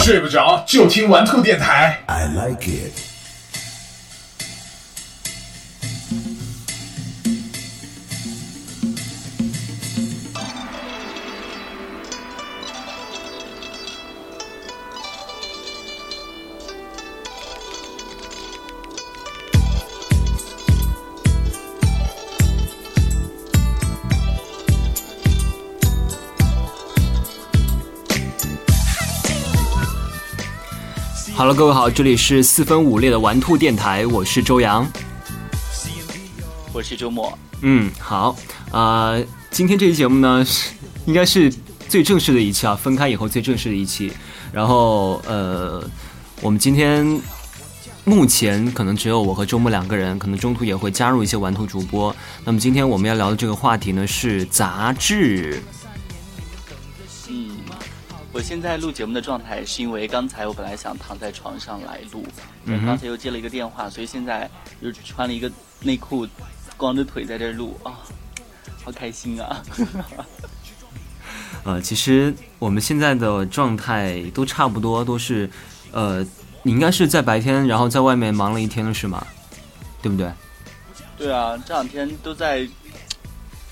睡不着就听玩兔电台。I like it. 哈喽，各位好，这里是四分五裂的玩兔电台，我是周洋。我是周末，嗯，好，啊、今天这期节目呢，是应该是最正式的一期啊，分开以后最正式的一期。然后，呃，我们今天目前可能只有我和周末两个人，可能中途也会加入一些玩兔主播。那么今天我们要聊的这个话题呢是杂志。嗯，我现在录节目的状态是因为刚才我本来想躺在床上来录，嗯刚才又接了一个电话，所以现在又穿了一个内裤，光着腿在这儿录啊，好开心啊！呃，其实我们现在的状态都差不多，都是，呃，你应该是在白天，然后在外面忙了一天了，是吗？对不对？对啊，这两天都在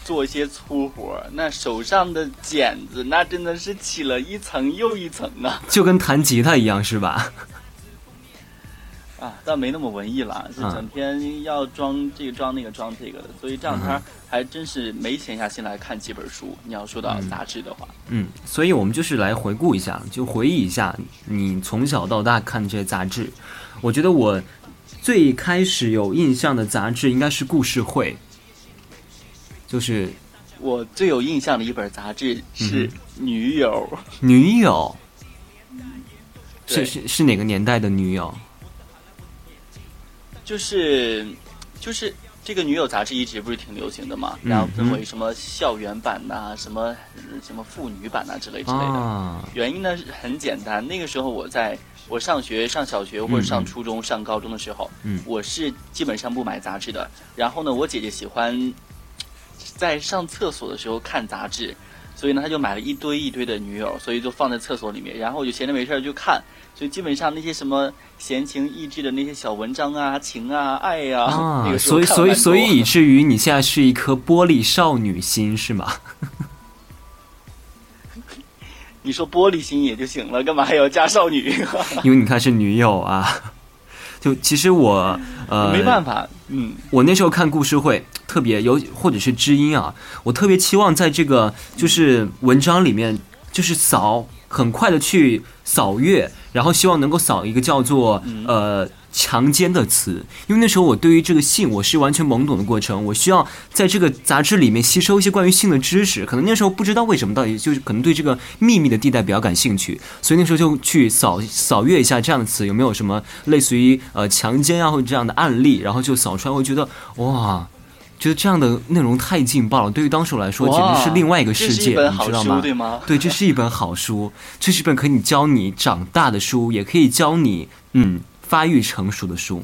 做一些粗活儿，那手上的茧子那真的是起了一层又一层啊！就跟弹吉他一样，是吧？啊，倒没那么文艺了，是嗯整天要装这个装那个装这个的，所以这两天还真是没闲下心来看几本书。你要说到杂志的话，嗯，所以我们就是来回顾一下，就回忆一下你从小到大看这些杂志。我觉得我最开始有印象的杂志应该是故事会，就是我最有印象的一本杂志是《女友》女友，是对。是是哪个年代的女友？就是就是这个女友杂志一直不是挺流行的嘛，嗯然后分为什么校园版呐、什么呃什么妇女版呐、之类之类的。啊，原因呢很简单，那个时候我在我上学、上小学或者上初中、上高中的时候，嗯。我是基本上不买杂志的。然后呢，我姐姐喜欢在上厕所的时候看杂志，所以呢，他就买了一堆一堆的女友，所以就放在厕所里面。然后我就闲着没事儿就看，所以基本上那些什么闲情逸致的那些小文章啊、情啊、爱呀、啊那，个所以所以所以以至于你现在是一颗玻璃少女心是吗？你说玻璃心也就行了，干嘛还要加少女？因为你看是女友啊。就其实我呃没办法，嗯。我那时候看故事会特别有，或者是知音啊，我特别期望在这个就是文章里面，就是扫很快的去扫阅，然后希望能够扫一个叫做呃强奸的词，因为那时候我对于这个性我是完全懵懂的过程，我需要在这个杂志里面吸收一些关于性的知识，可能那时候不知道为什么，到底就是可能对这个秘密的地带比较感兴趣，所以那时候就去扫扫阅一下这样的词有没有什么类似于呃强奸啊或者这样的案例，然后就扫出来，我觉得哇。觉得这样的内容太劲爆了，对于当时我来说简直是另外一个世界，你知道吗？对吗？对，这是一本好书，这是一本可以教你长大的书，也可以教你嗯发育成熟的书。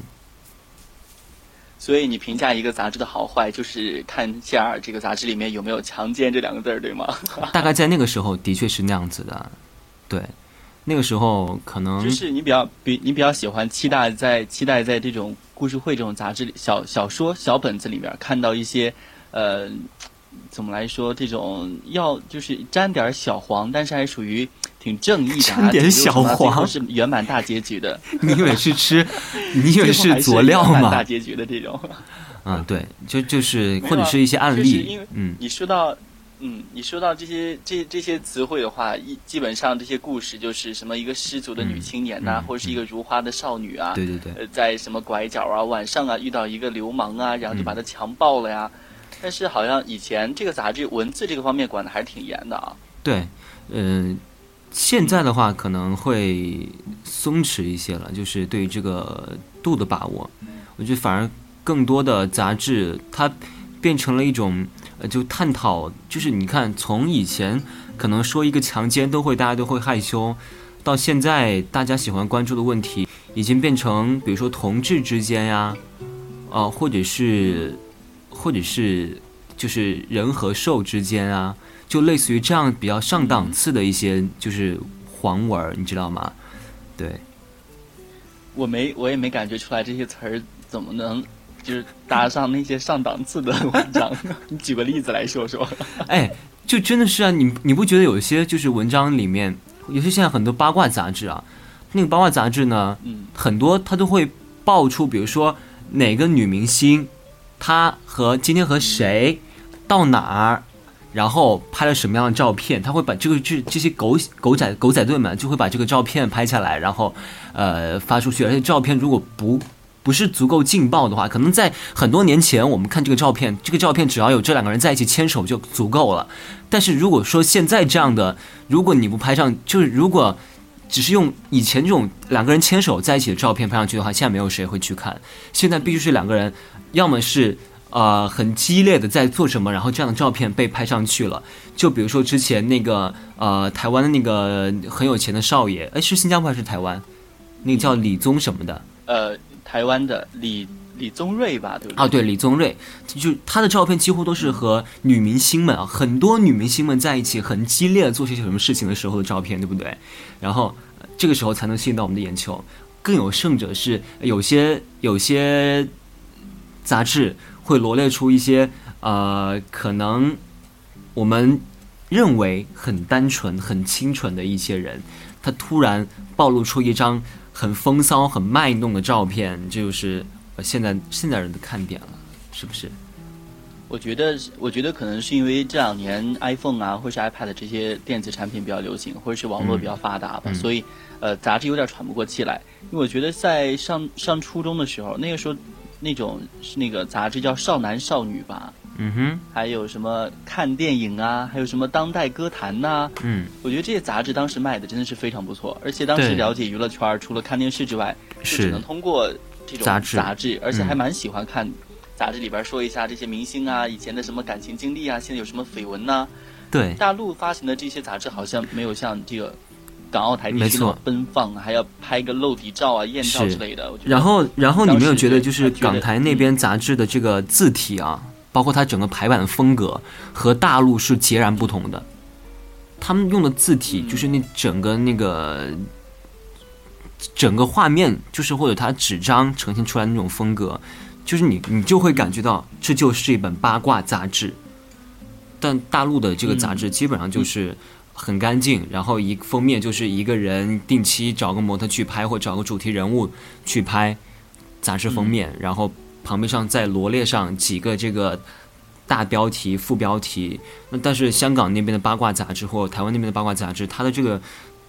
所以你评价一个杂志的好坏，就是看一下这个杂志里面有没有“强奸”这两个字儿，对吗？大概在那个时候的确是那样子的，对，那个时候可能就是你比较比你比较喜欢期待在期待在这种故事会这种杂志里小小说小本子里面看到一些呃怎么来说这种要就是沾点儿小黄，但是还属于挺正义的、啊，沾点小黄是圆满大结局的，你以为是吃，你以为是佐料吗大？结局的这种。嗯，对，就就是或者是一些案就是因为，例嗯你说到，嗯，你说到这些这这些词汇的话，一基本上这些故事就是什么一个失足的女青年呐、嗯嗯或者是一个如花的少女啊，对对对，呃，在什么拐角啊，晚上啊遇到一个流氓啊，然后就把他强暴了呀。但是好像以前这个杂志文字这个方面管的还是挺严的啊。对，嗯、现在的话可能会松弛一些了，就是对于这个度的把握，我觉得反而更多的杂志它变成了一种呃，就探讨，就是你看从以前可能说一个强奸都会大家都会害羞，到现在大家喜欢关注的问题已经变成，比如说同志之间呀，啊、或者是或者是就是人和兽之间啊，就类似于这样比较上档次的一些就是黄文儿，你知道吗？对，我没我也没感觉出来这些词儿怎么能就是搭上那些上档次的文章。你举个例子来说说。哎，就真的是啊，你你不觉得有一些就是文章里面，尤其现在很多八卦杂志啊，那个八卦杂志呢，嗯很多它都会爆出，比如说哪个女明星，她和今天和谁到哪儿，然后拍了什么样的照片，他会把这个这这些狗狗仔狗仔队们就会把这个照片拍下来，然后呃发出去，而且照片如果不不是足够劲爆的话，可能在很多年前我们看这个照片，这个照片只要有这两个人在一起牵手就足够了。但是如果说现在这样的，如果你不拍上，就是如果只是用以前这种两个人牵手在一起的照片拍上去的话，现在没有谁会去看。现在必须是两个人，要么是呃很激烈的在做什么，然后这样的照片被拍上去了。就比如说之前那个呃台湾的那个很有钱的少爷，哎是新加坡还是台湾？那个叫李宗什么的呃，台湾的李李宗瑞吧，对不对？啊？对，李宗瑞，就他的照片几乎都是和女明星们啊，很多女明星们在一起很激烈的做些什么事情的时候的照片，对不对？然后呃这个时候才能吸引到我们的眼球。更有甚者是，有些有些杂志会罗列出一些呃，可能我们认为很单纯、很清纯的一些人，他突然暴露出一张很风骚、很卖弄的照片，这就是呃现在现在人的看点了，是不是？我觉得，我觉得可能是因为这两年 iPhone 啊，或是 iPad 这些电子产品比较流行，或者是网络比较发达吧，嗯所以呃，杂志有点喘不过气来。因为我觉得在上上初中的时候，那个时候那种是那个杂志叫《少男少女》吧，嗯哼，还有什么看电影啊，还有什么当代歌坛呐、嗯，我觉得这些杂志当时卖的真的是非常不错，而且当时了解娱乐圈，除了看电视之外，就只能通过这种杂志。杂志，而且嗯。还蛮喜欢看杂志里边说一下这些明星啊以前的什么感情经历啊，现在有什么绯闻呐、对，大陆发行的这些杂志好像没有像这个港澳台地区那么奔放，还要拍个露底照啊、艳照之类的。然后，然后你没有觉得就是港台那边杂志的这个字体啊，包括它整个排版的风格和大陆是截然不同的。他们用的字体嗯就是那整个那个整个画面，就是或者它纸张呈现出来的那种风格，就是你你就会感觉到这就是一本八卦杂志。但大陆的这个杂志基本上就是很干净，然后一封面就是一个人定期找个模特去拍，或找个主题人物去拍杂志封面，然后旁边上再罗列上几个这个大标题、副标题。那但是香港那边的八卦杂志或台湾那边的八卦杂志，它的这个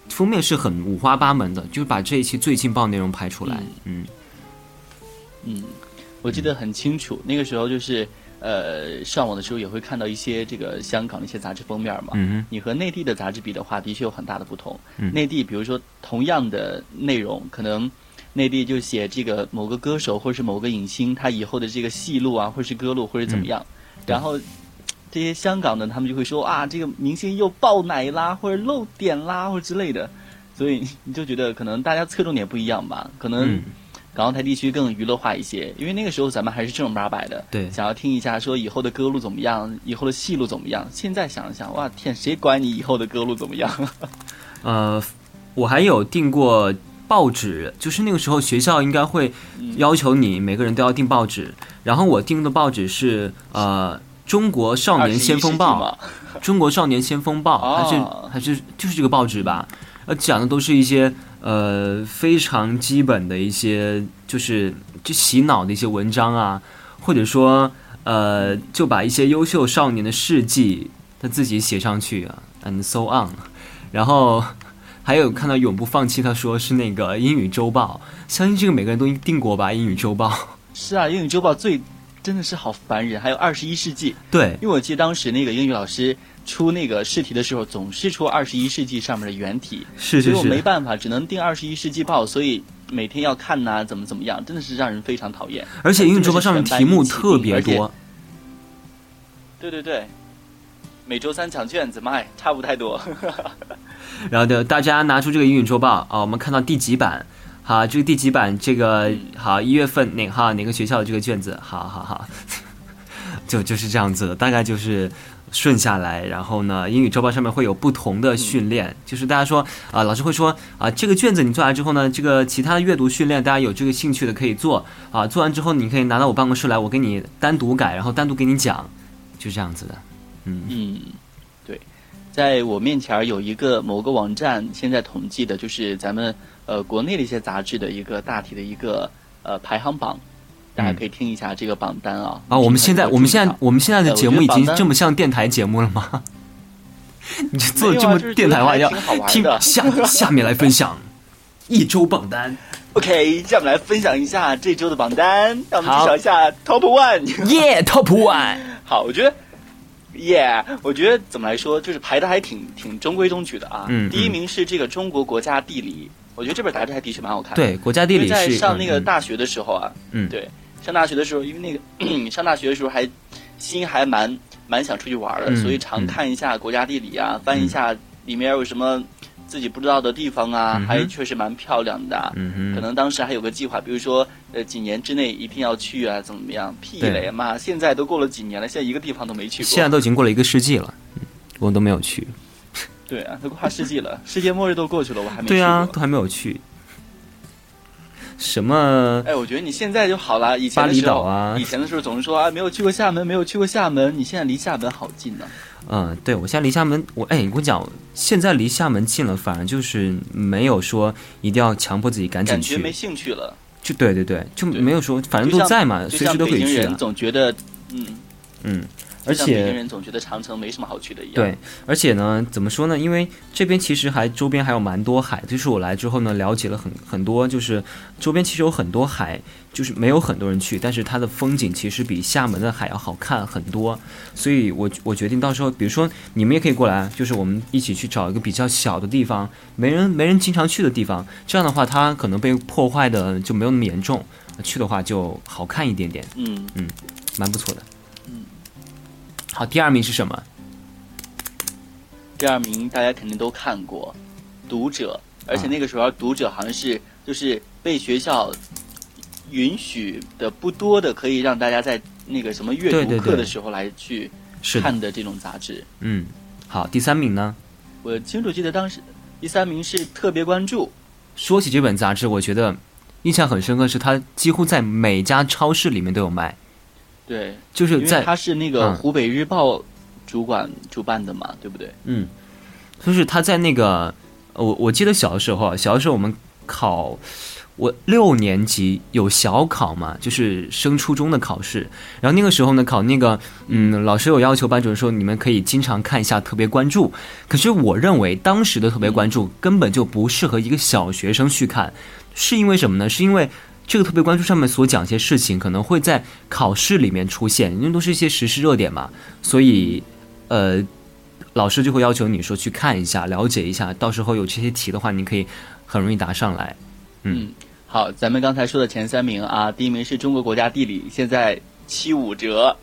封面是很五花八门的，就是把这一期最劲爆内容拍出来。嗯嗯，我记得很清楚，那个时候就是呃上网的时候也会看到一些这个香港的一些杂志封面嘛。嗯你和内地的杂志比的话，的确有很大的不同。嗯内地比如说同样的内容，可能内地就写这个某个歌手或者是某个影星他以后的这个戏路啊，或者是歌路或者怎么样，然后。这些香港的他们就会说啊，这个明星又爆奶啦，或者露点啦，或者之类的，所以你就觉得可能大家侧重点不一样吧，可能嗯，港澳台地区更娱乐化一些，因为那个时候咱们还是正儿八百的，对想要听一下说以后的歌路怎么样，以后的戏路怎么样。现在想一想，哇天，谁管你以后的歌路怎么样？呃，我还有订过报纸，就是那个时候学校应该会要求你每个人都要订报纸，然后我订的报纸是呃《中国少年先锋报》。中国少年先锋报，还是哦还是就是这个报纸吧，呃，讲的都是一些呃非常基本的一些，就是就洗脑的一些文章啊，或者说呃就把一些优秀少年的事迹他自己写上去啊，and so on，然后还有看到永不放弃，他说是那个英语周报，相信这个每个人都订过吧，英语周报，是啊，英语周报最真的是好烦人。还有二十一世纪，对，因为我记得当时那个英语老师出那个试题的时候，总是出二十一世纪上面的原题，是是所以我没，办法，只能订二十一世纪报，所以每天要看呐、怎么怎么样，真的是让人非常讨厌。而且英语周报上面题目特别多，对对对，每周三抢卷子，妈呀，差不太多。然后的大家拿出这个英语周报啊，我们看到第几版？好，这个第几版？这个嗯好，一月份哪哈哪个学校的这个卷子？好好好，就就是这样子的，大概就是顺下来，然后呢，英语周报上面会有不同的训练，就是大家说啊、老师会说啊、这个卷子你做完之后呢，这个其他的阅读训练，大家有这个兴趣的可以做啊、做完之后你可以拿到我办公室来，我给你单独改，然后单独给你讲，就这样子的，嗯嗯，对，在我面前有一个某个网站现在统计的就是咱们呃国内的一些杂志的一个大体的一个呃排行榜，大家可以听一下这个榜单啊。啊，我们现在我们现在我们现在的节目已经这么像电台节目了吗？你这做的这么电台化，要听的下下面来分享一周榜单。OK，下面来分享一下这周的榜单，让我们介绍一下 Top One。耶、t o p One，好，我觉得。耶我觉得怎么来说，就是排的还挺挺中规中矩的啊。嗯第一嗯名是这个中国国家地理，我觉得这本杂志还的确蛮好看的。对，国家地理是在上那个嗯。大学的时候啊，嗯。对，上大学的时候，因为那个 上大学的时候还心还蛮蛮想出去玩的，嗯所以常嗯。看一下国家地理啊，翻一下里面有什么自己不知道的地方啊，嗯还确实蛮漂亮的啊。嗯，可能当时还有个计划，比如说，呃，几年之内一定要去啊，怎么怎么样？屁对嘞妈！现在都过了几年了，现在一个地方都没去过。现在都已经过了一个世纪了，嗯我都没有去。对啊，都跨世纪了，世界末日都过去了，我还没去过。对啊，都还没有去。什么？哎，我觉得你现在就好了。以前巴厘岛啊以前的时候总是说啊，没有去过厦门，没有去过厦门。你现在离厦门好近呢、嗯，对我现在离厦门，我哎，我跟你讲，现在离厦门近了，反而就是没有说一定要强迫自己赶紧感觉没，兴趣了。就对对对，就没有说，反正都在嘛，随时都可以去啊。总觉得，嗯，嗯，而就像北京人总觉得长城没什么好去的一样。对，而且呢，怎么说呢？因为这边其实还周边还有蛮多海，就是我来之后呢，了解了很很多，就是周边其实有很多海，就是没有很多人去，但是它的风景其实比厦门的海要好看很多。所以我我决定到时候，比如说你们也可以过来，就是我们一起去找一个比较小的地方，没人没人经常去的地方，这样的话它可能被破坏的就没有那么严重，去的话就好看一点点，嗯嗯，蛮不错的。嗯，好，第二名是什么？第二名大家肯定都看过，《读者》，而且那个时候《读者》好像是就是被学校允许的不多的，可以让大家在那个什么阅读课的时候来去，看的这种杂志。嗯，好，第三名呢？我清楚记得当时第三名是特别关注，说起这本杂志，我觉得印象很深刻，是它几乎在每家超市里面都有卖，对，就是在他是那个嗯湖北日报主管主办的嘛，对不对？嗯，就是他在那个我我记得小的时候啊，小的时候我们考。我六年级有小考嘛，就是升初中的考试。然后那个时候呢，考那个，嗯，老师有要求班主任说，你们可以经常看一下特别关注。可是我认为当时的特别关注根本就不适合一个小学生去看，是因为什么呢？是因为这个特别关注上面所讲一些事情可能会在考试里面出现，因为都是一些时事热点嘛，所以，呃，老师就会要求你说去看一下，了解一下，到时候有这些题的话，你可以很容易答上来。嗯好，咱们刚才说的前三名啊，第一名是中国国家地理，现在七五折，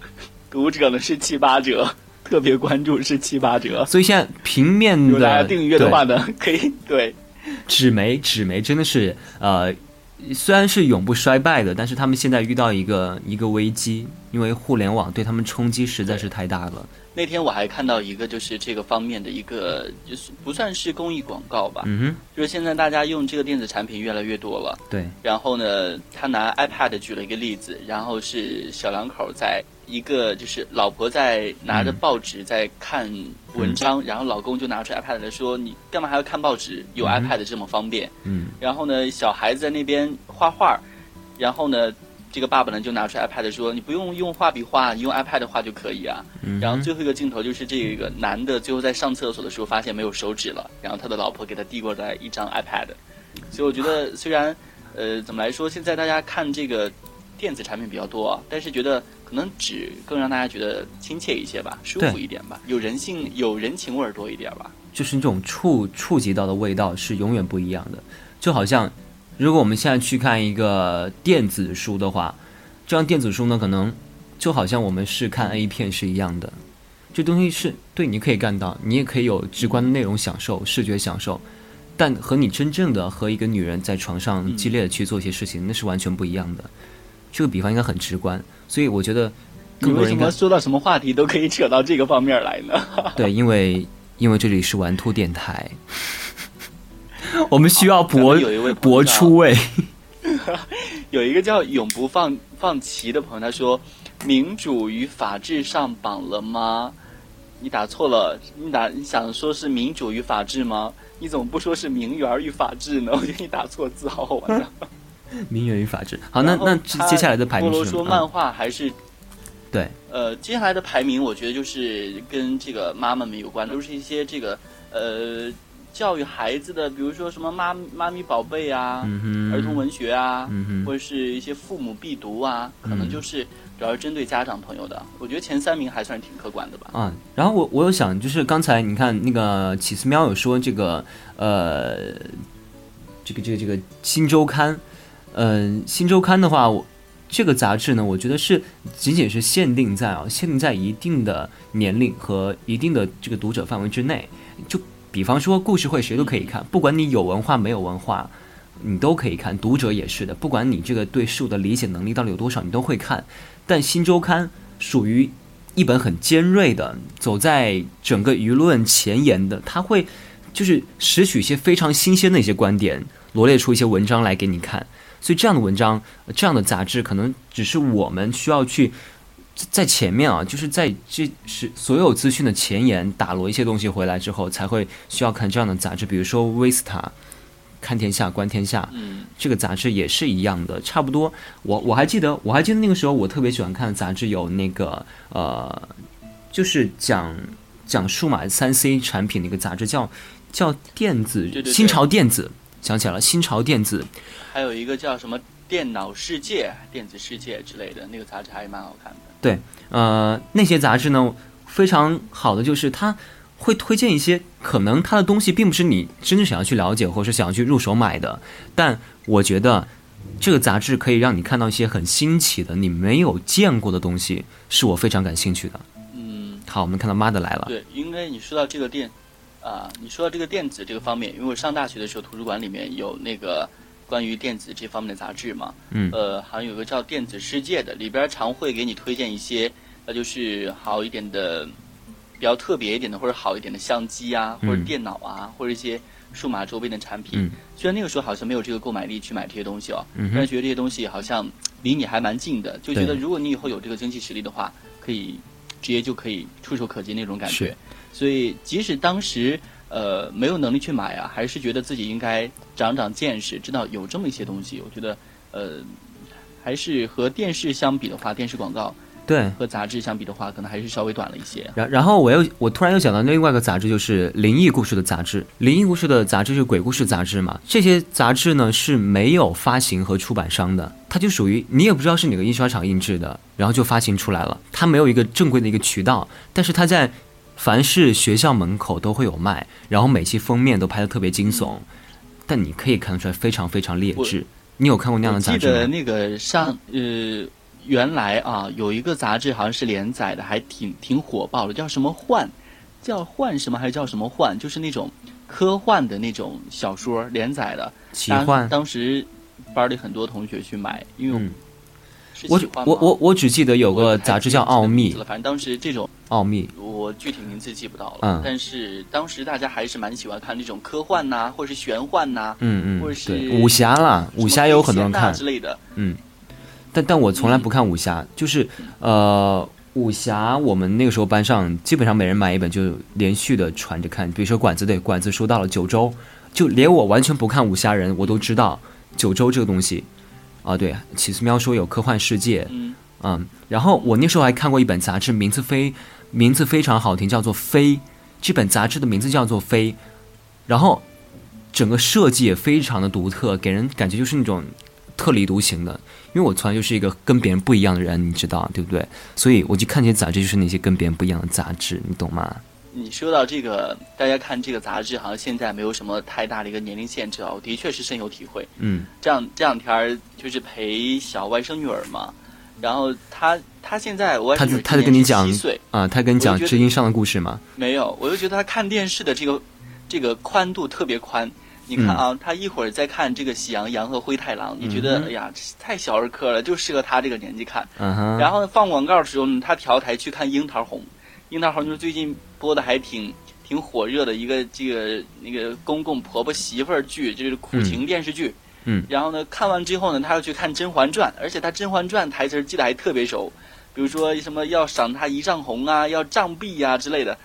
读者呢是七八折，特别关注是七八折。所以现在平面大家的订阅的话呢，可以对，纸媒，纸媒真的是呃，虽然是永不衰败的，但是他们现在遇到一个一个危机，因为互联网对他们冲击实在是太大了。那天我还看到一个，就是这个方面的一个，就是不算是公益广告吧，嗯哼，就是现在大家用这个电子产品越来越多了。对，然后呢，他拿 iPad 举了一个例子，然后是小两口在一个就是老婆在拿着嗯报纸在看文章，然后老公就拿出 iPad 来说：“你干嘛还要看报纸？有 iPad 这么方便。嗯然后呢，小孩子在那边画画，然后呢，这个爸爸呢就拿出 iPad 说：“你不用用画笔画，你用 iPad 画就可以啊。”嗯，然后最后一个镜头就是这个男的最后在上厕所的时候发现没有手指了，然后他的老婆给他递过来一张 iPad，所以我觉得 虽然呃怎么来说，现在大家看这个电子产品比较多啊，但是觉得可能纸更让大家觉得亲切一些吧，舒服一点吧，有人性有人情味儿多一点吧。就是那种触触及到的味道是永远不一样的。就好像，如果我们现在去看一个电子书的话，这样电子书呢，可能就好像我们是看 A 片是一样的。这东西是对，你可以干到，你也可以有直观的内容享受、视觉享受，但和你真正的和一个女人在床上激烈的去做一些事情，那是完全不一样的。这个比方应该很直观，所以我觉得你为什么说到什么话题都可以扯到这个方面来呢？对，因为因为这里是玩兔电台，我们需要博博出位。有一个叫永不放放弃的朋友，他说：“民主与法治上榜了吗？”你打错了，你打你想说是民主与法治吗？你怎么不说是名媛与法治呢？我觉得你打错字，好好玩的。名媛与法治，好，那那接下来的排名是说漫画还是？对，呃，接下来的排名，我觉得就是跟这个妈妈们有关，都是一些这个呃教育孩子的，比如说什么妈妈咪宝贝啊，儿童文学啊，或者是一些父母必读啊，可能就是主要是针对家长朋友的。我觉得前三名还算是挺客观的吧。啊，然后我我有想，就是刚才你看那个起司喵有说这个呃，这个这个这个新周刊，嗯，新周刊的话我。这个杂志呢，我觉得是仅仅是限定在啊，限定在一定的年龄和一定的这个读者范围之内。就比方说故事会，谁都可以看，不管你有文化没有文化，你都可以看。读者也是的，不管你这个对事物的理解能力到底有多少，你都会看。但新周刊属于一本很尖锐的，走在整个舆论前沿的，它会就是拾取一些非常新鲜的一些观点，罗列出一些文章来给你看。所以这样的文章，这样的杂志，可能只是我们需要去在前面啊，就是在这是所有资讯的前沿打罗一些东西回来之后，才会需要看这样的杂志。比如说《威斯塔》《看天下》《观天下》，嗯，这个杂志也是一样的，差不多。我我还记得，我还记得那个时候，我特别喜欢看的杂志有那个呃，就是讲讲数码三 C 产品的一个杂志，叫叫电子新潮电子。想起来了，新潮电子，还有一个叫什么电脑世界、电子世界之类的那个杂志还蛮好看的。对，呃，那些杂志呢，非常好的就是它会推荐一些可能它的东西并不是你真正想要去了解，或者是想要去入手买的。但我觉得这个杂志可以让你看到一些很新奇的、你没有见过的东西，是我非常感兴趣的。嗯，好，我们看到妈的来了。对，因为你说到这个电。啊，你说到这个电子这个方面，因为我上大学的时候，图书馆里面有那个关于电子这方面的杂志嘛，嗯，呃，好像有个叫《电子世界》的，里边常会给你推荐一些，那就是好一点的、比较特别一点的或者好一点的相机啊，或者电脑啊，或者一些数码周边的产品。虽然那个时候好像没有这个购买力去买这些东西哦，但是觉得这些东西好像离你还蛮近的，就觉得如果你以后有这个经济实力的话，可以直接就可以触手可及那种感觉。所以，即使当时呃没有能力去买啊，还是觉得自己应该长长见识，知道有这么一些东西。我觉得，呃，还是和电视相比的话，电视广告对和杂志相比的话，可能还是稍微短了一些。然然后我又我突然又想到另外一个杂志，就是灵异故事的杂志。灵异故事的杂志是鬼故事杂志嘛？这些杂志呢是没有发行和出版商的，它就属于你也不知道是哪个印刷厂印制的，然后就发行出来了。它没有一个正规的一个渠道，但是它在。凡是学校门口都会有卖，然后每期封面都拍的特别惊悚，但你可以看得出来非常非常劣质。你有看过那样的杂志吗？记得那个上呃，原来啊有一个杂志好像是连载的，还挺挺火爆的，叫什么幻，叫幻什么还是叫什么幻？就是那种科幻的那种小说连载的。奇幻。当时班里很多同学去买，因为。我我我我只记得有个杂志叫《奥秘》，反正当时这种奥秘，我具体名字记不到了。嗯，但是当时大家还是蛮喜欢看这种科幻呐，或者是玄幻呐，嗯嗯，或者是武侠啦，武侠也有很多人看之类的。嗯，但但我从来不看武侠，就是呃，武侠我们那个时候班上基本上每人买一本，就连续的传着看。比如说管子对管子说到了九州，就连我完全不看武侠人，我都知道九州这个东西。啊，对，起司喵说有科幻世界，嗯，嗯，然后我那时候还看过一本杂志，名字非名字非常好听，叫做《飞》，这本杂志的名字叫做《飞》，然后整个设计也非常的独特，给人感觉就是那种特立独行的。因为我从来就是一个跟别人不一样的人，你知道对不对？所以我就看这些杂志，就是那些跟别人不一样的杂志，你懂吗？你说到这个，大家看这个杂志，好像现在没有什么太大的一个年龄限制啊。我的确是深有体会。嗯，这样这两天儿就是陪小外甥女儿嘛，然后她她现在我他他在跟你讲岁啊，她跟你讲知音上的故事吗？没有，我就觉得她看电视的这个这个宽度特别宽。你看啊，他一会儿在看这个《喜羊羊和灰太狼》，你觉得、嗯哎呀，太小儿科了，就适合他这个年纪看。嗯，然后放广告的时候呢，他调台去看《樱桃红》，《樱桃红》就是最近播的还挺挺火热的一个这个那个公公婆婆媳妇儿剧，就是苦情电视剧。嗯然后呢，看完之后呢，他要去看《甄嬛传》，而且他《甄嬛传》台词儿记得还特别熟，比如说什么要赏他一丈红啊，要杖毙呀、之类的。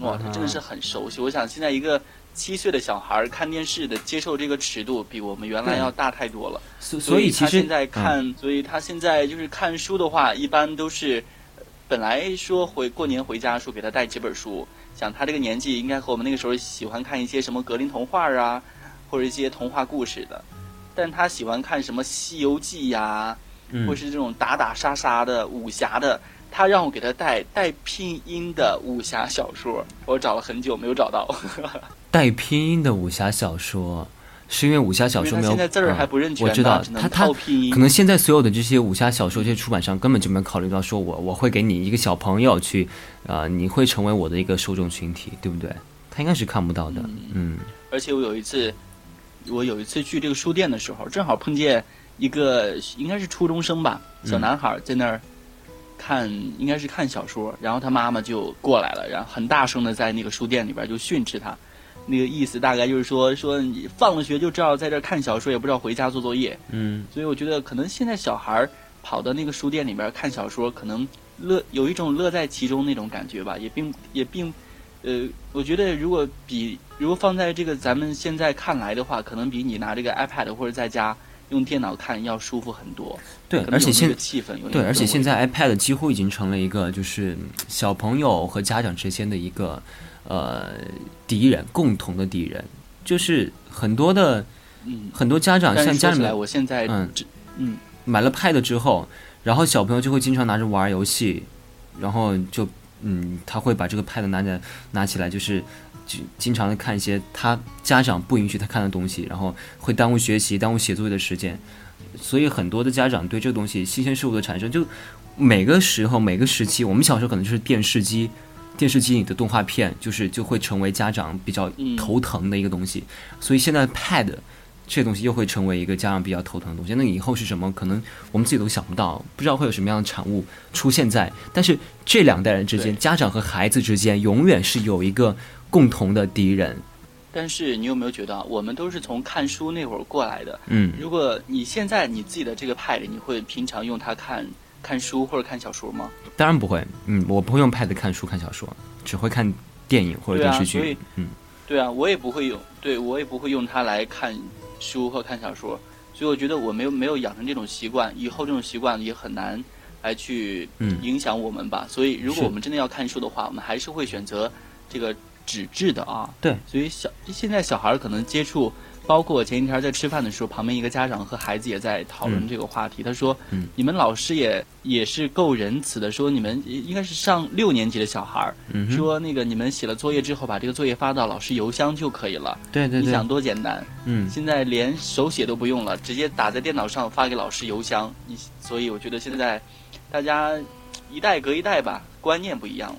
哇，他真的是很熟悉。我想现在一个七岁的小孩儿看电视的接受这个尺度，比我们原来要大太多了。所所以他现在看，所以他现在就是看书的话，一般都是呃本来说回过年回家说给他带几本书，想他这个年纪应该和我们那个时候喜欢看一些什么格林童话啊，或者一些童话故事的，但他喜欢看什么《西游记》呀，嗯或是这种打打杀杀的武侠的。他让我给他带带拼音的武侠小说，我找了很久没有找到，带拼音的武侠小说，是因为武侠小说没有现在字儿还嗯不认全呢，我知道他他。可能现在所有的这些武侠小说，这些出版商根本就没有考虑到说我我会给你一个小朋友去，啊，你会成为我的一个受众群体，对不对？他应该是看不到的，嗯而且我有一次，我有一次去这个书店的时候，正好碰见一个应该是初中生吧，小男孩在那儿看，应该是看小说，然后他妈妈就过来了，然后很大声的在那个书店里边就训斥他，那个意思大概就是说说你放了学就知道在这儿看小说，也不知道回家做作业，嗯。所以我觉得可能现在小孩儿跑到那个书店里边看小说，可能乐有一种乐在其中那种感觉吧，也并也并，呃，我觉得如果比如果放在这个咱们现在看来的话，可能比你拿这个 iPad 或者在家用电脑看要舒服很多。对，而且现气氛对，而且现在 iPad 几乎已经成了一个就是嗯小朋友和家长之间的一个呃敌人，共同的敌人，就是很多的嗯，很多家长像家里面我现在嗯嗯买了 Pad 之后，然后小朋友就会经常拿着玩游戏，然后就嗯，他会把这个 Pad 拿着拿起来，就是就经常的看一些他家长不允许他看的东西，然后会耽误学习、耽误写作业的时间。所以很多的家长对这个东西新鲜事物的产生，就每个时候、每个时期，我们小时候可能就是电视机。电视机里的动画片，就是就会成为家长比较嗯头疼的一个东西，所以现在 Pad 这东西又会成为一个家长比较头疼的东西。那以后是什么？可能我们自己都想不到，不知道会有什么样的产物出现在。但是这两代人之间，家长和孩子之间，永远是有一个共同的敌人。但是你有没有觉得啊，我们都是从看书那会儿过来的？嗯，如果你现在你自己的这个 Pad，你会平常用它看看书或者看小说吗？当然不会。嗯，我不会用 Pad 看书、看小说，只会看电影或者电视剧。嗯，对啊，我也不会用，对我也不会用它来看书或看小说，所以我觉得我没有没有养成这种习惯，以后这种习惯也很难来去嗯影响我们吧。所以如果我们真的要看书的话，我们还是会选择这个纸质的啊。对，所以小现在小孩儿可能接触，包括我前几天在吃饭的时候，旁边一个家长和孩子也在讨论嗯这个话题。他说：“嗯你们老师也也是够仁慈的，说你们应该是上六年级的小孩儿，嗯，说那个你们写了作业之后，把这个作业发到老师邮箱就可以了。对对对你想，多简单？嗯，现在连手写都不用了，直接打在电脑上发给老师邮箱。你所以我觉得现在大家一代隔一代吧，观念不一样了。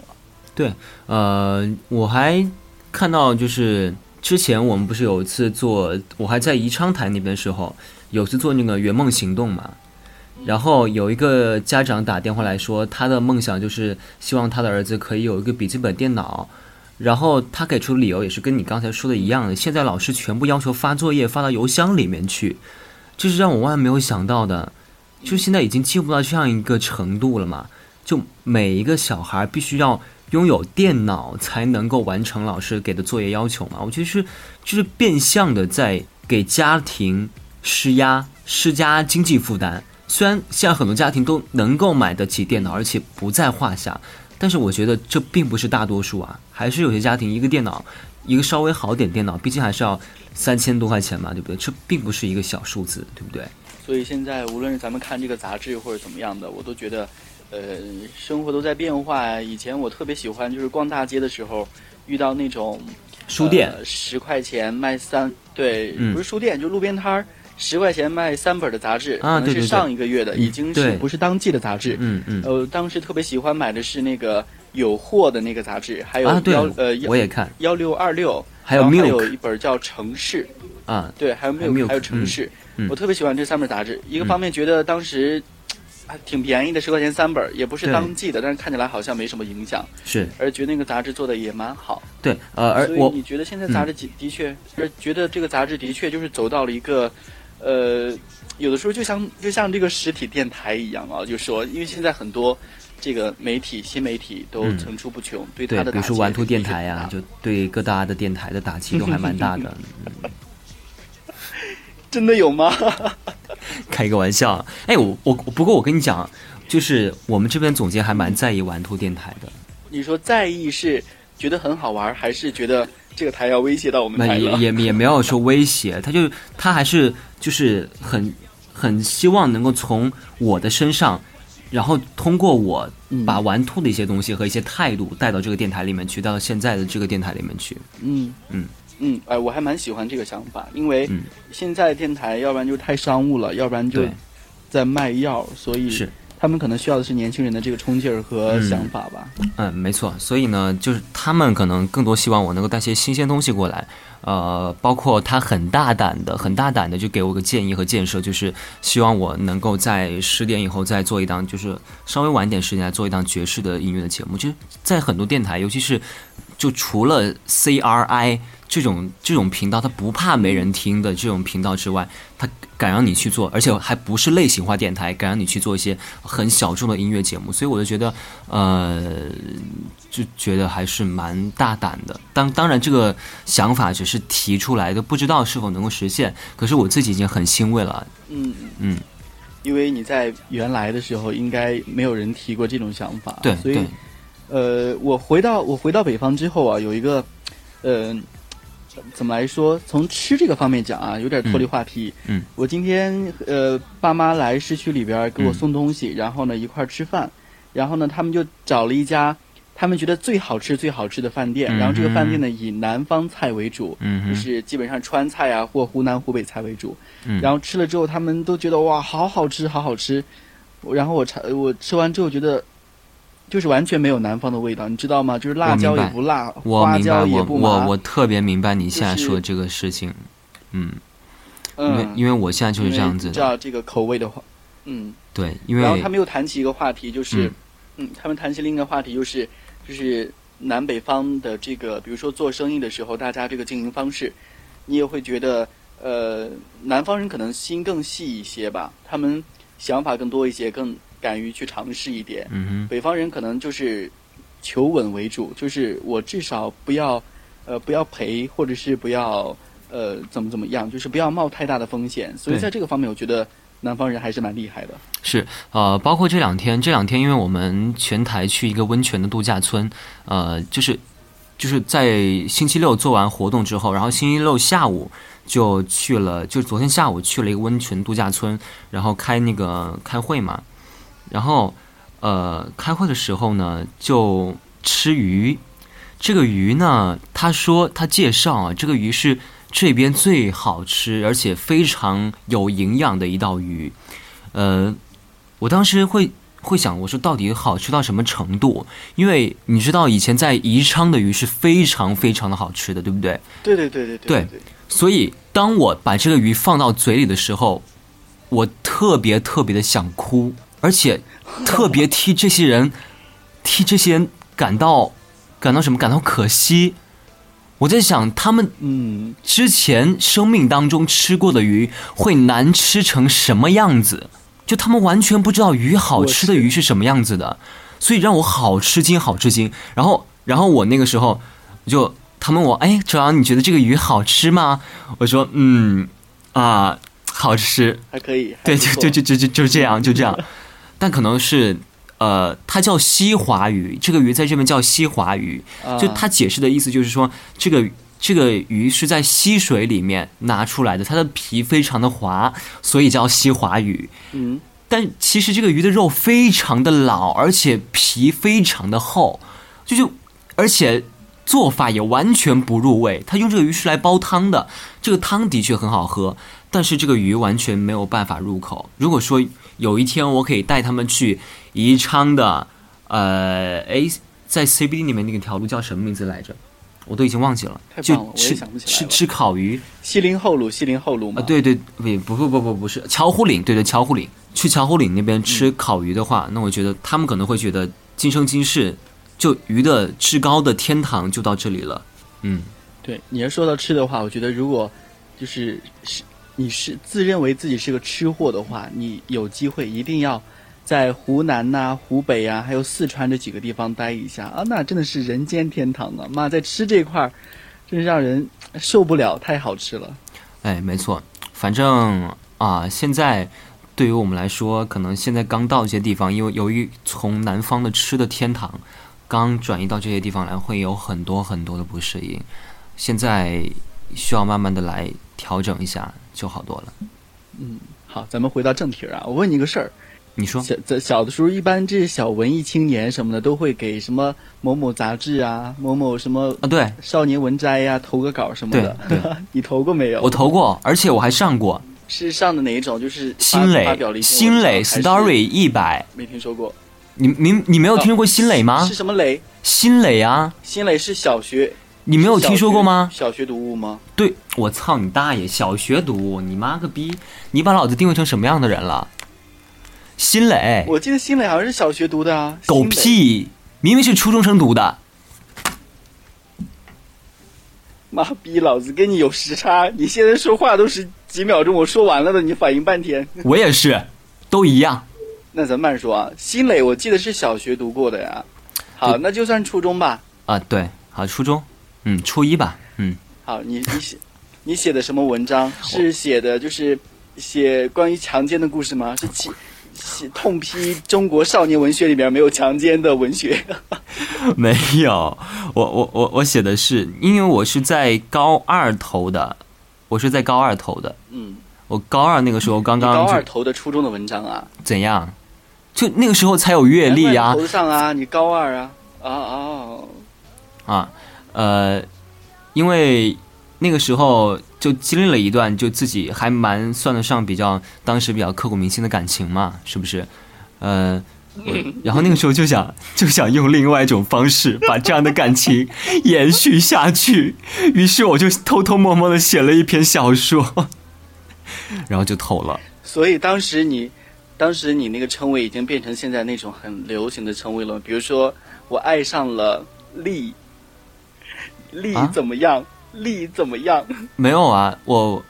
对呃，我还看到就是之前我们不是有一次做，我还在宜昌台那边的时候，有次做那个圆梦行动嘛。然后有一个家长打电话来说，他的梦想就是希望他的儿子可以有一个笔记本电脑。然后他给出的理由也是跟你刚才说的一样的，现在老师全部要求发作业发到邮箱里面去，这是让我万万没有想到的。就现在已经进步到这样一个程度了嘛？就每一个小孩必须要拥有电脑才能够完成老师给的作业要求嘛？我觉得是就是变相的在给家庭施压、施加经济负担。虽然现在很多家庭都能够买得起电脑，而且不在话下，但是我觉得这并不是大多数啊，还是有些家庭一个电脑，一个稍微好点电脑，毕竟还是要三千多块钱嘛，对不对？这并不是一个小数字，对不对？所以现在无论是咱们看这个杂志或者怎么样的，我都觉得，呃，生活都在变化。以前我特别喜欢就是逛大街的时候遇到那种书店，十、块钱卖三，对，嗯。不是书店，就路边摊儿。十块钱卖三本的杂志，可能是上一个月的，嗯已经是不是当季的杂志。嗯嗯，呃，当时特别喜欢买的是那个有货的那个杂志，还有幺、呃幺我也看，幺六二六，还有还有一本叫《城市》，啊，对，还有没有还有城市，我特别喜欢这三本杂志。一个方面觉得当时还挺便宜的，十块钱三本，也不是当季的，但是看起来好像没什么影响，是。而觉得那个杂志做的也蛮好。对，呃，而我你觉得现在杂志的的确，而觉得这个杂志的确就是走到了一个，呃，有的时候就像就像这个实体电台一样啊，就说因为现在很多这个媒体新媒体都嗯。层出不穷，对对，它的打击比如说玩兔电台呀、就对各大的电台的打击都还蛮大的。嗯真的有吗？开一个玩笑，哎，我我不过我跟你讲，就是我们这边总监还蛮在意玩兔电台的，你说在意是觉得很好玩，还是觉得这个台要威胁到我们那台了？也也也没有说威胁，他就他还是就是很很希望能够从我的身上，然后通过我嗯把玩兔的一些东西和一些态度带到这个电台里面去，到现在的这个电台里面去。嗯嗯嗯，哎，我还蛮喜欢这个想法，因为嗯现在电台要不然就太商务了，要不然就在卖药，所以是他们可能需要的是年轻人的这个冲劲儿和嗯想法吧。嗯，没错，所以呢，就是他们可能更多希望我能够带些新鲜东西过来，呃，包括他很大胆的、很大胆的就给我个建议和建设，就是希望我能够在十点以后再做一档，就是稍微晚一点时间来做一档爵士的音乐的节目。就是在很多电台，尤其是就除了 CRI 这种这种频道，它不怕没人听的这种频道之外，它敢让你去做，而且还不是类型化电台，敢让你去做一些很小众的音乐节目，所以我就觉得，呃，就觉得还是蛮大胆的。当当然，这个想法只是提出来的，不知道是否能够实现。可是我自己已经很欣慰了。嗯嗯，因为你在原来的时候应该没有人提过这种想法，对所以对，呃，我回到我回到北方之后啊，有一个，呃，怎么来说？从吃这个方面讲啊，有点脱离话题。嗯，我今天呃，爸妈来市区里边给我嗯送东西，然后呢一块儿吃饭，然后呢他们就找了一家他们觉得最好吃最好吃的饭店，嗯然后这个饭店呢以南方菜为主，就是基本上川菜啊或湖南湖北菜为主。嗯然后吃了之后，他们都觉得哇，好好吃，好好吃。然后我尝，我吃完之后觉得，就是完全没有南方的味道，你知道吗？就是辣椒也不辣，花椒也我不麻。我我特别明白你现在说这个事情。嗯，因为嗯，因为我现在就是这样子知。道这个口味的话，嗯。对，因为然后他们又谈起一个话题，就是嗯，嗯，他们谈起另一个话题，就是就是南北方的这个，比如说做生意的时候，大家这个经营方式，你也会觉得，呃，南方人可能心更细一些吧，他们想法更多一些，更敢于去尝试一点。嗯哼，北方人可能就是求稳为主，就是我至少不要，呃，不要赔，或者是不要，呃，怎么怎么样，就是不要冒太大的风险。所以在这个方面，我觉得南方人还是蛮厉害的。是呃，包括这两天，这两天因为我们全台去一个温泉的度假村，呃，就是就是在星期六做完活动之后，然后星期六下午就去了，就昨天下午去了一个温泉度假村，然后开那个开会嘛，然后呃开会的时候呢就吃鱼，这个鱼呢，他说他介绍啊，这个鱼是这边最好吃而且非常有营养的一道鱼，呃，我当时会会想，我说到底好吃到什么程度？因为你知道以前在宜昌的鱼是非常非常的好吃的，对不对？对对对对对对。所以当我把这个鱼放到嘴里的时候，我特别特别的想哭，而且特别替这些人替这些人感到感到什么？感到可惜。我在想，他们嗯，之前生命当中吃过的鱼会难吃成什么样子？就他们完全不知道鱼好吃的鱼是什么样子的，所以让我好吃惊，好吃惊。然后，然后我那个时候就他们问我，哎，周阳，你觉得这个鱼好吃吗？我说，嗯，啊，好吃。还可以。对，就就就就就就这样，就这样。但可能是，呃，它叫西华鱼，这个鱼在这边叫西华鱼。啊就它解释的意思就是说，这个这个鱼是在溪水里面拿出来的，它的皮非常的滑，所以叫西华鱼。嗯，但其实这个鱼的肉非常的老，而且皮非常的厚，就就而且做法也完全不入味。他用这个鱼是来煲汤的，这个汤的确很好喝，但是这个鱼完全没有办法入口。如果说有一天我可以带他们去宜昌的，呃，诶，在 CBD 里面那个条路叫什么名字来着？我都已经忘记了。就吃吃吃烤鱼西林后路，西林后路吗。啊，对对，不不不不不不是乔湖岭，对对乔湖岭，去乔湖岭那边吃烤鱼的话，那我觉得他们可能会觉得今生今世就鱼的至高的天堂就到这里了。嗯，对，你要说到吃的话，我觉得如果就是是你是自认为自己是个吃货的话，你有机会一定要在湖南呐、湖北啊，还有四川这几个地方待一下啊，那真的是人间天堂啊！妈，在吃这块儿，真是让人受不了，太好吃了。哎，没错，反正啊，现在对于我们来说，可能现在刚到这些地方，因为由于从南方的吃的天堂，刚转移到这些地方来，会有很多很多的不适应，现在需要慢慢的来调整一下，就好多了。嗯好，咱们回到正题儿啊，我问你个事儿，你说，小在小的时候，一般这些小文艺青年什么的，都会给什么某某杂志啊、某某什么啊，对少年文摘呀、投个稿什么的。对 你投过没有？我投过，而且我还上过是上的哪一种？就是发新蕾发表了一新蕾 Story 一百，没听说过。你你你没有听说过新蕾吗是？什么蕾？新蕾啊，新蕾是小学，你没有听说过吗？小学读物吗？对，我操你大爷！小学读物，你妈个逼！你把老子定位成什么样的人了？新磊，我记得新磊好像是小学读的啊。狗！屁！明明是初中生读的。妈逼，老子跟你有时差，你现在说话都是几秒钟，我说完了的，你反应半天。我也是，都一样。那咱慢说啊，新磊我记得是小学读过的呀。好，那就算初中吧。啊，对，好，初中，嗯，初一吧，嗯，好，你你写你写的什么文章？是写的就是写关于强奸的故事吗？是写写痛批中国少年文学里边没有强奸的文学。没有，我我我我写的是，因为我是在高二投的，我是在高二投的，嗯，我高二那个时候刚刚高二投的初中的文章啊？怎样，就那个时候才有阅历呀、难怪你投上啊，你高二啊？啊啊！啊，呃，因为那个时候就经历了一段就自己还蛮算得上比较当时比较刻骨铭心的感情嘛，是不是？呃，然后那个时候就想就想用另外一种方式把这样的感情 延续下去，于是我就偷偷摸摸的写了一篇小说，然后就投了。所以当时你，当时你那个称谓已经变成现在那种很流行的称谓了。比如说，我爱上了丽，丽啊怎么样？力怎么样？没有啊，我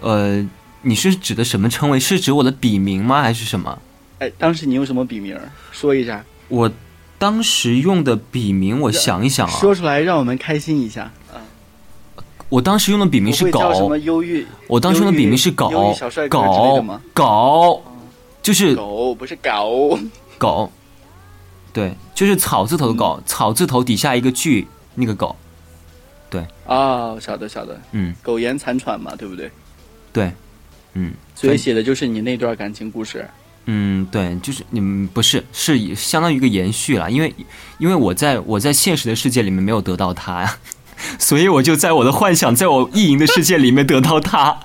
呃，你是指的什么称谓？是指我的笔名吗？还是什么？哎，当时你用什么笔名？说一下，我当时用的笔名，我想一想啊，说出来让我们开心一下。啊，我当时用的笔名是不会叫什么狗，忧郁？我当时用的笔名是忧狗狗吗？狗，就是狗不是狗。狗，对，就是草字头的嗯狗，草字头底下一个句，那个狗，哦，晓得晓得，嗯，苟延残喘嘛，对不对？对，嗯，所以写的就是你那段感情故事。嗯，对，就是你们不是是相当于一个延续了，因为因为我在我在现实的世界里面没有得到他呀，所以我就在我的幻想，在我意淫的世界里面得到他，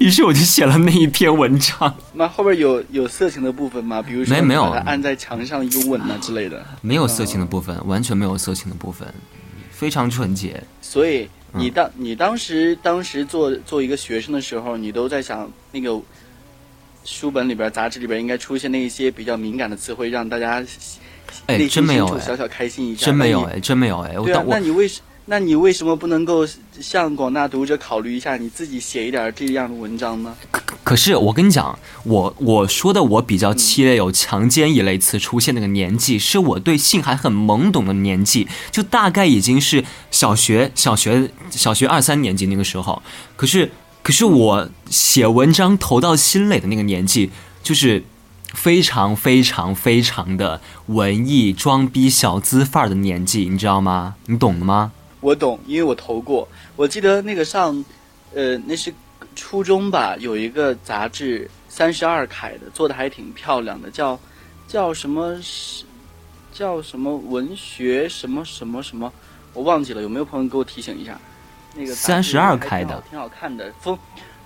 于是我就写了那一篇文章。那后边有有色情的部分吗？比如说没没有你把它按在墙上一个吻啊之类的。没有色情的部分，完全没有色情的部分，非常纯洁。所以嗯你当你当时当时做做一个学生的时候，你都在想那个书本里边、杂志里边应该出现那一些比较敏感的词汇，让大家哎，真没有哎，小小开心一下。真没有哎，真没有哎。我对啊那你为什那你为什么不能够向广大读者考虑一下，你自己写一点这样的文章呢？可是我跟你讲，我我说的我比较期待有强奸一类词出现那个年纪，是我对性还很懵懂的年纪，就大概已经是小学小学小学二三年级那个时候。可是可是我写文章投到新蕾的那个年纪，就是非常非常非常的文艺装逼小资范儿的年纪，你知道吗？你懂的吗？我懂，因为我投过。我记得那个上，呃，那是初中吧，有一个杂志三十二楷的，做的还挺漂亮的，叫叫什么是叫什么文学什么什么什么，我忘记了，有没有朋友给我提醒一下？那个三十二开的挺好挺好看的。封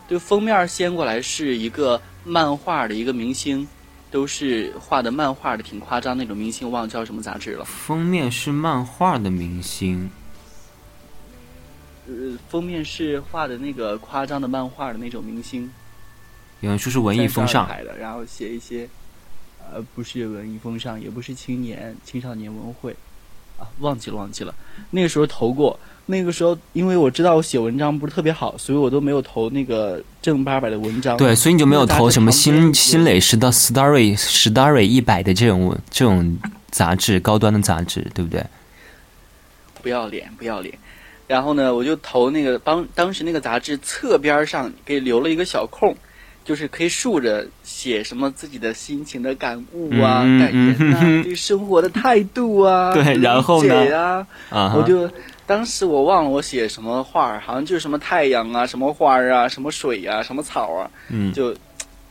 对封面掀过来是一个漫画的一个明星，都是画的漫画的，挺夸张那种明星，忘了叫什么杂志了。封面是漫画的明星。呃封面是画的那个夸张的漫画的那种明星，有人说是文艺风尚，的，然后写一些，呃，不是文艺风尚，也不是青年青少年文会，啊，忘记了忘记了，那个时候投过，那个时候因为我知道我写文章不是特别好，所以我都没有投那个正八百的文章。对，所以你就没有投什么新新蕾时的 Story Story 一百的这种这种杂志，高端的杂志，对不对？不要脸，不要脸。然后呢，我就投那个当当时那个杂志侧边上给留了一个小空，就是可以竖着写什么自己的心情的感悟啊、感言啊、对生活的态度啊。对，然后呢？啊，我就当时我忘了我写什么画好像就是什么太阳啊、什么花啊、什么水啊、什么草啊，就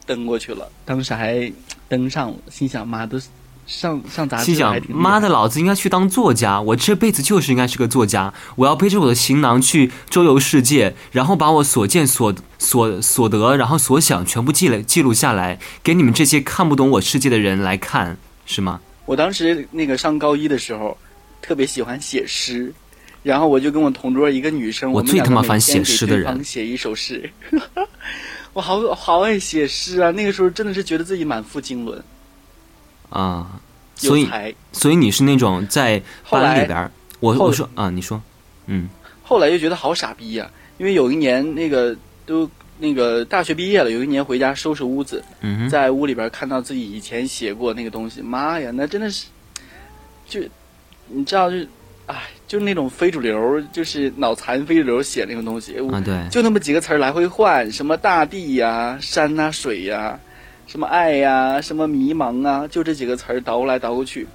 登过去了。当时还登上了，心想妈的。上上杂志，心想妈的，老子应该去当作家，我这辈子就是应该是个作家，我要背着我的行囊去周游世界，然后把我所见所所所得，然后所想全部记了记录下来，给你们这些看不懂我世界的人来看，是吗？我当时那个上高一的时候，特别喜欢写诗，然后我就跟我同桌一个女生，我最他妈烦写诗的人，写一首诗，我好好爱写诗啊！那个时候真的是觉得自己满腹经纶。啊，所以所以你是那种在班里边我我说啊，你说，嗯，后来就觉得好傻逼呀，因为有一年那个都那个大学毕业了，有一年回家收拾屋子，在屋里边看到自己以前写过那个东西，妈呀，那真的是，就你知道就，哎，就是那种非主流，就是脑残非主流写那种东西啊，对，就那么几个词儿来回换，什么大地呀、山呐、水呀。什么爱呀，什么迷茫啊，就这几个词儿倒过来倒过去。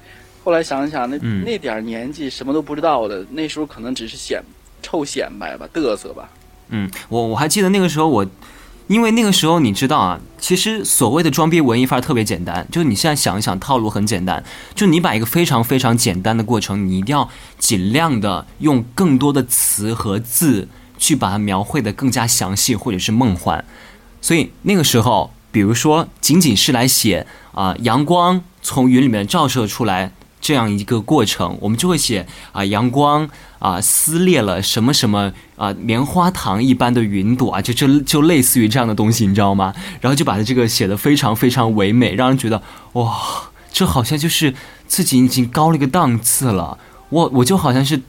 后来想想，那那点儿年纪什么都不知道的，那时候可能只是显臭显摆吧，嘚瑟吧。嗯，我我还记得那个时候，我因为那个时候你知道啊，其实所谓的装逼文艺范儿特别简单，就是你现在想一想，套路很简单，就你把一个非常非常简单的过程，你一定要尽量的用更多的词和字去把它描绘的更加详细或者是梦幻。所以那个时候。比如说，仅仅是来写啊，阳光从云里面照射出来这样一个过程，我们就会写啊，阳光啊撕裂了什么什么啊，棉花糖一般的云朵啊，就就就类似于这样的东西，你知道吗？然后就把它这个写的非常非常唯美，让人觉得哇，这好像就是自己已经高了一个档次了。我我就好像是。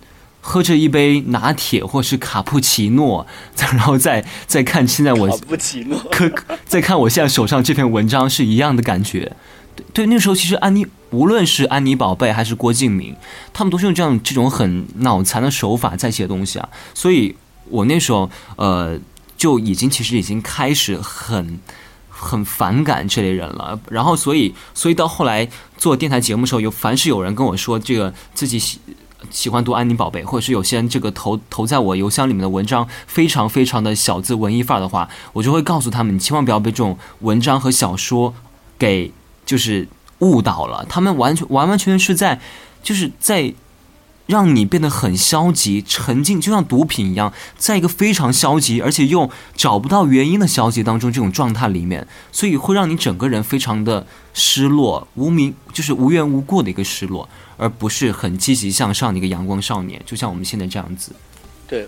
喝着一杯拿铁或是卡布奇诺，然后再再看现在我卡布奇诺，可再看我现在手上这篇文章是一样的感觉。对对，那时候其实安妮，无论是安妮宝贝还是郭敬明，他们都是用这样这种很脑残的手法在写东西啊。所以我那时候呃就已经其实已经开始很很反感这类人了。然后所以所以到后来做电台节目的时候，有凡是有人跟我说这个自己喜。欢读安妮宝贝，或者是有些人这个投投在我邮箱里面的文章非常非常的小资文艺范儿的话，我就会告诉他们，你千万不要被这种文章和小说给就是误导了。他们完全完完全全是在就是在让你变得很消极、沉浸，就像毒品一样，在一个非常消极而且又找不到原因的消极当中这种状态里面，所以会让你整个人非常的失落、无名，就是无缘无故的一个失落。而不是很积极向上的一个阳光少年，就像我们现在这样子。对，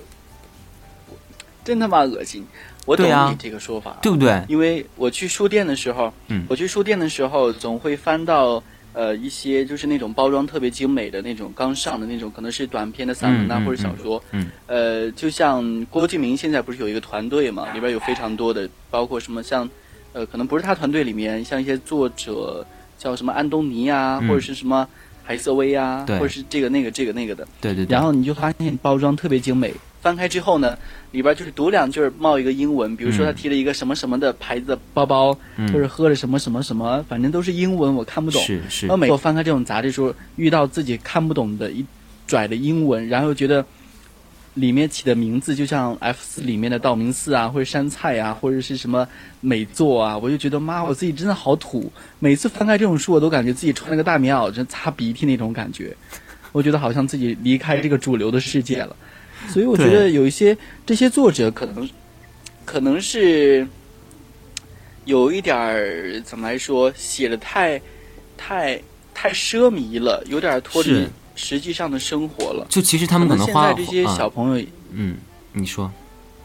真他妈恶心！我懂你这个说法，对不对？因为我去书店的时候，嗯，我去书店的时候总会翻到呃一些就是那种包装特别精美的那种刚上的那种，可能是短篇的散文啊或者小说。嗯，呃，就像郭敬明现在不是有一个团队嘛，里边有非常多的，包括什么像呃，可能不是他团队里面，像一些作者叫什么安东尼啊，或者是什么。海瑟薇啊，或者是这个那个这个那个的，对对对。然后你就发现包装特别精美，翻开之后呢，里边就是读两句冒一个英文，比如说他提了一个什么什么的牌子包包，或者喝了什么什么什么，反正都是英文，我看不懂。是是。然后每次翻开这种杂志，时候遇到自己看不懂的一拽的英文，然后觉得。里面起的名字就像 F 四里面的道明寺啊，或者山菜啊，或者是什么美作啊，我就觉得妈，我自己真的好土。每次翻开这种书，我都感觉自己穿了个大棉袄，真擦鼻涕那种感觉。我觉得好像自己离开这个主流的世界了。所以我觉得有一些这些作者可能可能是有一点儿怎么来说，写的太太太奢靡了，有点脱离。实际上的生活了，就其实他们可能花这些小朋友，嗯，你说，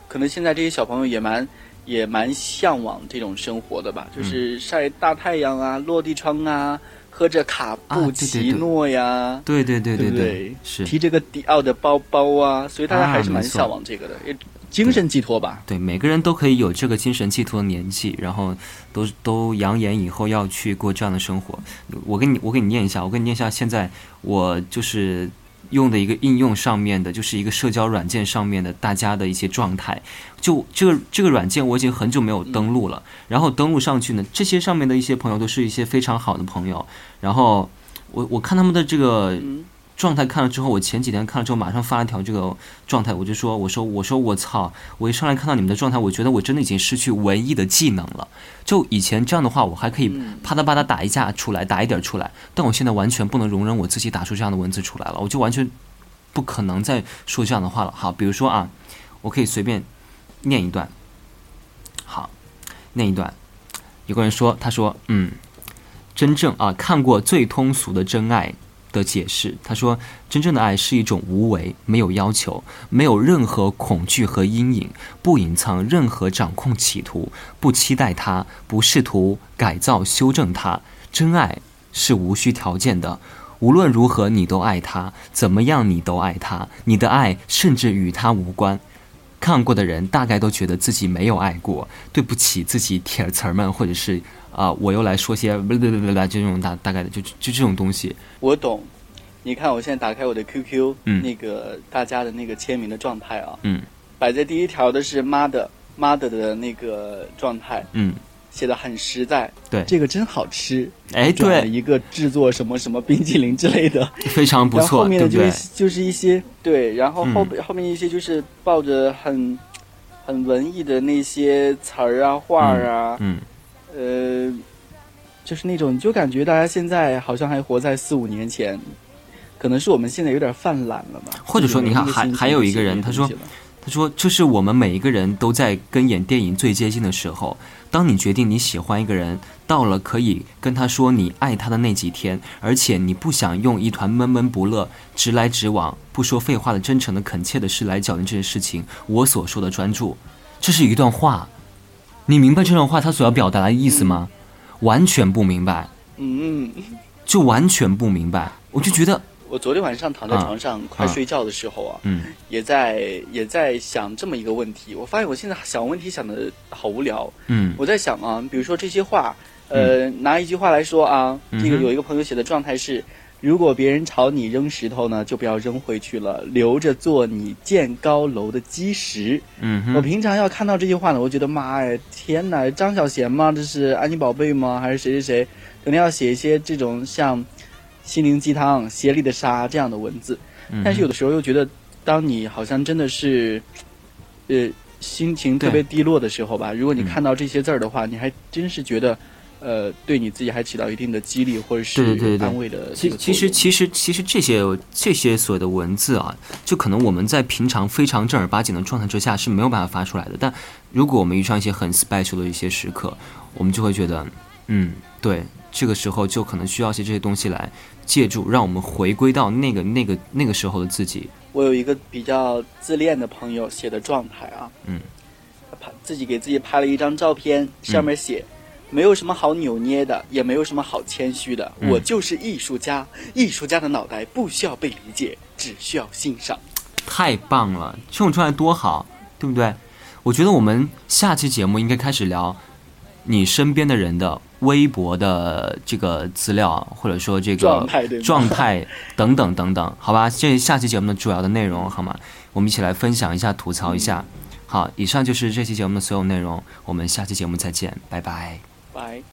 可能现在这些小朋友也蛮也蛮向往这种生活的吧，嗯就是晒大太阳啊、落地窗啊，喝着卡布奇诺呀，对对对对不对，是提着个迪奥的包包啊，所以大家还是蛮向往这个的，也精神寄托吧。对，每个人都可以有这个精神寄托的年纪，然后都都扬言以后要去过这样的生活。我给你，我给你念一下，我给你念一下，现在我就是用的一个应用上面的，就是一个社交软件上面的大家的一些状态。就这个这个软件我已经很久没有登录了，然后登录上去呢，这些上面的一些朋友都是一些非常好的朋友，然后我我看他们的这个状态看了之后，我前几天看了之后，马上发了条这个状态，我就说，我说，我说，我操！我一上来看到你们的状态，我觉得我真的已经失去文艺的技能了。就以前这样的话，我还可以嗯啪嗒啪嗒打一架出来，打一点出来，但我现在完全不能容忍我自己打出这样的文字出来了，我就完全不可能再说这样的话了。好，比如说啊，我可以随便念一段。好，念一段。有个人说，他说，嗯，真正啊看过最通俗的真爱的解释，他说，真正的爱是一种无为，没有要求，没有任何恐惧和阴影，不隐藏任何掌控企图，不期待它，不试图改造修正它。真爱是无需条件的。无论如何，你都爱他，怎么样你都爱他，你的爱甚至与他无关。看过的人大概都觉得自己没有爱过，对不起自己铁词儿们，或者是啊、我又来说些不不不不就这种大大概的，就就就这种东西。我懂。你看，我现在打开我的 QQ，、嗯那个大家的那个签名的状态啊，嗯摆在第一条的是妈的妈的的那个状态，嗯，写的很实在。对这个真好吃。哎对，一个制作什么什么冰淇淋之类的，非常不然后面的就对对？是就是一些对，然后后、嗯后面一些就是抱着很很文艺的那些词儿啊画儿啊，嗯，呃，就是那种，就感觉大家现在好像还活在四五年前，可能是我们现在有点犯懒了吧？或者说你看还还有一个人他说他说：“这是我们每一个人都在跟演电影最接近的时候。当你决定你喜欢一个人，到了可以跟他说你爱他的那几天，而且你不想用一团闷闷不乐、直来直往、不说废话的真诚的恳切的事来讲这件事情，我所说的专注，这是一段话。你明白这段话他所要表达的意思吗？完全不明白，嗯，就完全不明白。我就觉得，我昨天晚上躺在床上快睡觉的时候啊，嗯也在也在想这么一个问题。我发现我现在想问题想的好无聊。嗯我在想啊，比如说这些话，呃，拿一句话来说啊，这个有一个朋友写的状态是：如果别人朝你扔石头呢，就不要扔回去了，留着做你建高楼的基石。嗯哼，我平常要看到这句话呢，我觉得妈呀，天哪，张小娴吗？这是安妮宝贝吗？还是谁谁谁？肯定要写一些这种像心灵鸡汤、斜里的沙这样的文字。嗯但是有的时候又觉得，当你好像真的是，呃，心情特别低落的时候吧，如果你嗯看到这些字儿的话，你还真是觉得，呃，对你自己还起到一定的激励或者是对对对对安慰的这其其实其实其实这些这些所谓的文字啊，就可能我们在平常非常正儿八经的状态之下是没有办法发出来的。但如果我们遇上一些很 special 的一些时刻，我们就会觉得，嗯，对，这个时候就可能需要一些这些东西来借助，让我们回归到那个那个那个时候的自己。我有一个比较自恋的朋友写的状态啊，嗯，他拍自己给自己拍了一张照片，上面写。没有什么好扭捏的，也没有什么好谦虚的，嗯我就是艺术家。艺术家的脑袋不需要被理解，只需要欣赏。太棒了，这种状态多好，对不对？我觉得我们下期节目应该开始聊你身边的人的微博的这个资料，或者说这个状态等等等等，好吧？这下期节目的主要的内容，好吗？我们一起来分享一下，吐槽一下。好，以上就是这期节目的所有内容，我们下期节目再见，拜拜。拜。